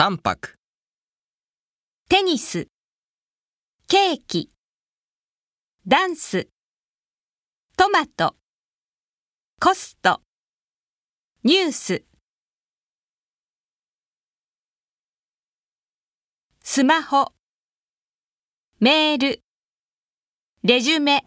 3泊。テニス、ケーキ、ダンス、トマト、コスト、ニュース、スマホ、メール、レジュメ、